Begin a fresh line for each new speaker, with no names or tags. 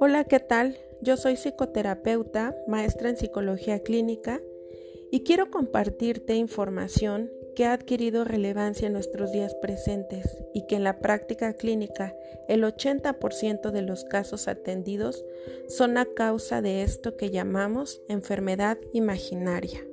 Hola, ¿qué tal? Yo soy psicoterapeuta, maestra en psicología clínica y quiero compartirte información que ha adquirido relevancia en nuestros días presentes y que en la práctica clínica el 80% de los casos atendidos son a causa de esto que llamamos enfermedad imaginaria.